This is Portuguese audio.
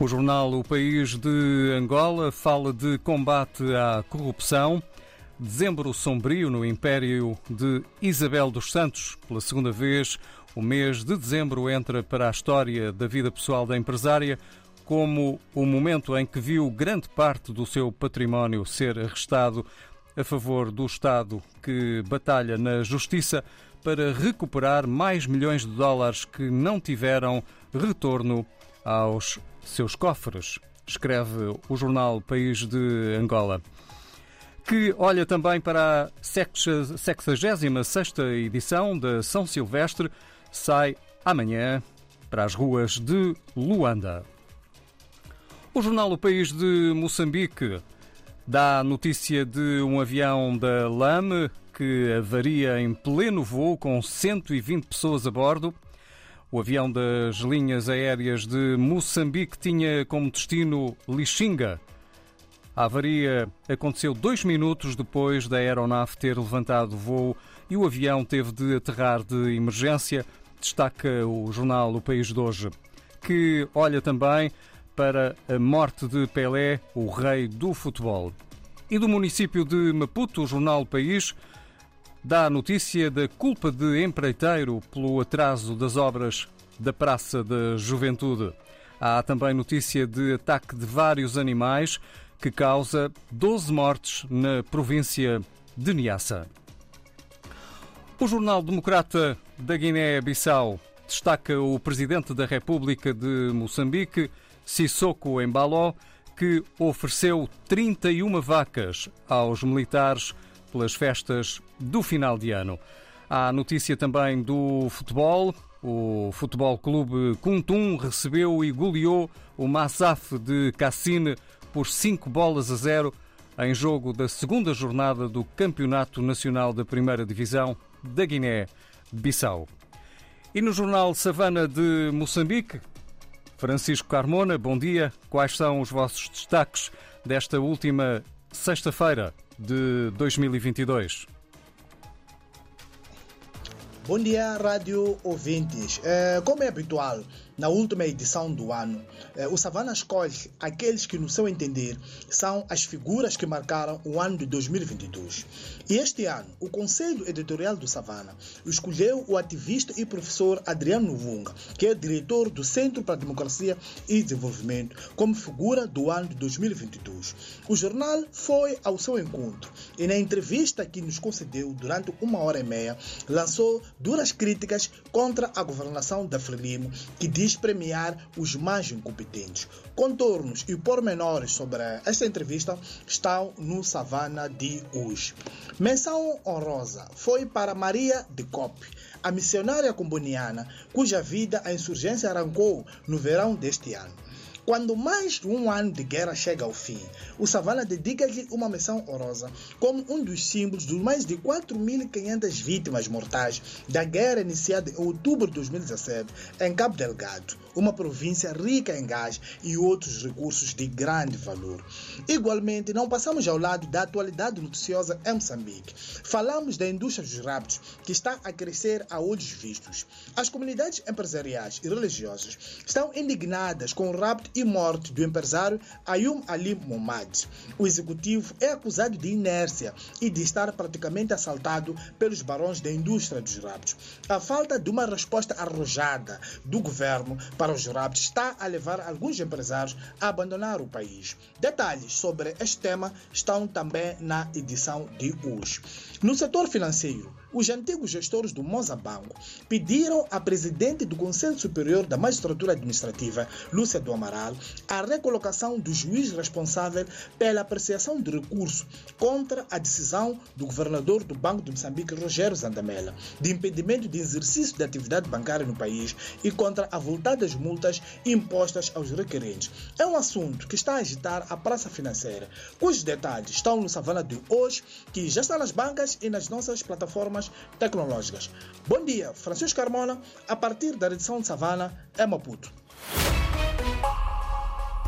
O jornal O País de Angola fala de combate à corrupção. Dezembro sombrio no Império de Isabel dos Santos. Pela segunda vez, o mês de dezembro entra para a história da vida pessoal da empresária como o momento em que viu grande parte do seu património ser arrestado a favor do Estado que batalha na justiça para recuperar mais milhões de dólares que não tiveram retorno aos seus cofres, escreve o jornal País de Angola. Que olha também para a 66 edição da São Silvestre, sai amanhã para as ruas de Luanda. O jornal O País de Moçambique dá notícia de um avião da LAME que avaria em pleno voo com 120 pessoas a bordo. O avião das linhas aéreas de Moçambique tinha como destino Lixinga. A avaria aconteceu dois minutos depois da aeronave ter levantado o voo e o avião teve de aterrar de emergência, destaca o jornal O País de hoje, que olha também para a morte de Pelé, o rei do futebol. E do município de Maputo, o jornal País dá notícia da culpa de empreiteiro pelo atraso das obras da Praça da Juventude. Há também notícia de ataque de vários animais que causa 12 mortes na província de Niassa. O Jornal Democrata da Guiné-Bissau destaca o presidente da República de Moçambique, Sissoko Embaló, que ofereceu 31 vacas aos militares pelas festas do final de ano. Há notícia também do futebol. O Futebol Clube Kuntum recebeu e goleou o Massaf de Cassine por 5 bolas a 0 em jogo da segunda jornada do Campeonato Nacional da Primeira Divisão da Guiné-Bissau. E no jornal Savana de Moçambique, Francisco Carmona, bom dia. Quais são os vossos destaques desta última sexta-feira de 2022? Bom dia, rádio ouvintes. É, como é habitual, na última edição do ano, eh, o Savana escolhe aqueles que, no seu entender, são as figuras que marcaram o ano de 2022. E este ano, o Conselho Editorial do Savana escolheu o ativista e professor Adriano Vunga, que é diretor do Centro para a Democracia e Desenvolvimento, como figura do ano de 2022. O jornal foi ao seu encontro e, na entrevista que nos concedeu durante uma hora e meia, lançou duras críticas contra a governação da Frelimo, que diz quis premiar os mais incompetentes. Contornos e pormenores sobre esta entrevista estão no Savana de hoje. Menção honrosa foi para Maria de Cop, a missionária comboniana cuja vida a insurgência arrancou no verão deste ano. Quando mais de um ano de guerra chega ao fim, o Savana dedica-lhe uma menção honrosa como um dos símbolos dos mais de 4.500 vítimas mortais da guerra iniciada em outubro de 2017 em Cabo Delgado, uma província rica em gás e outros recursos de grande valor. Igualmente, não passamos ao lado da atualidade noticiosa em Moçambique. Falamos da indústria dos raptos, que está a crescer a olhos vistos. As comunidades empresariais e religiosas estão indignadas com o rapto e morte do empresário Ayum Ali Momad. O executivo é acusado de inércia e de estar praticamente assaltado pelos barões da indústria dos raptos. A falta de uma resposta arrojada do governo para os raptos está a levar alguns empresários a abandonar o país. Detalhes sobre este tema estão também na edição de hoje. No setor financeiro, os antigos gestores do Mozabanco pediram à presidente do Conselho Superior da Magistratura Administrativa, Lúcia do Amaral, a recolocação do juiz responsável pela apreciação de recurso contra a decisão do governador do Banco de Moçambique, Rogério Zandamela, de impedimento de exercício de atividade bancária no país e contra avultadas multas impostas aos requerentes. É um assunto que está a agitar a praça financeira, cujos detalhes estão no Savana de hoje, que já está nas bancas e nas nossas plataformas tecnológicas. Bom dia, Francisco Carmona, a partir da edição de Savana, é Maputo.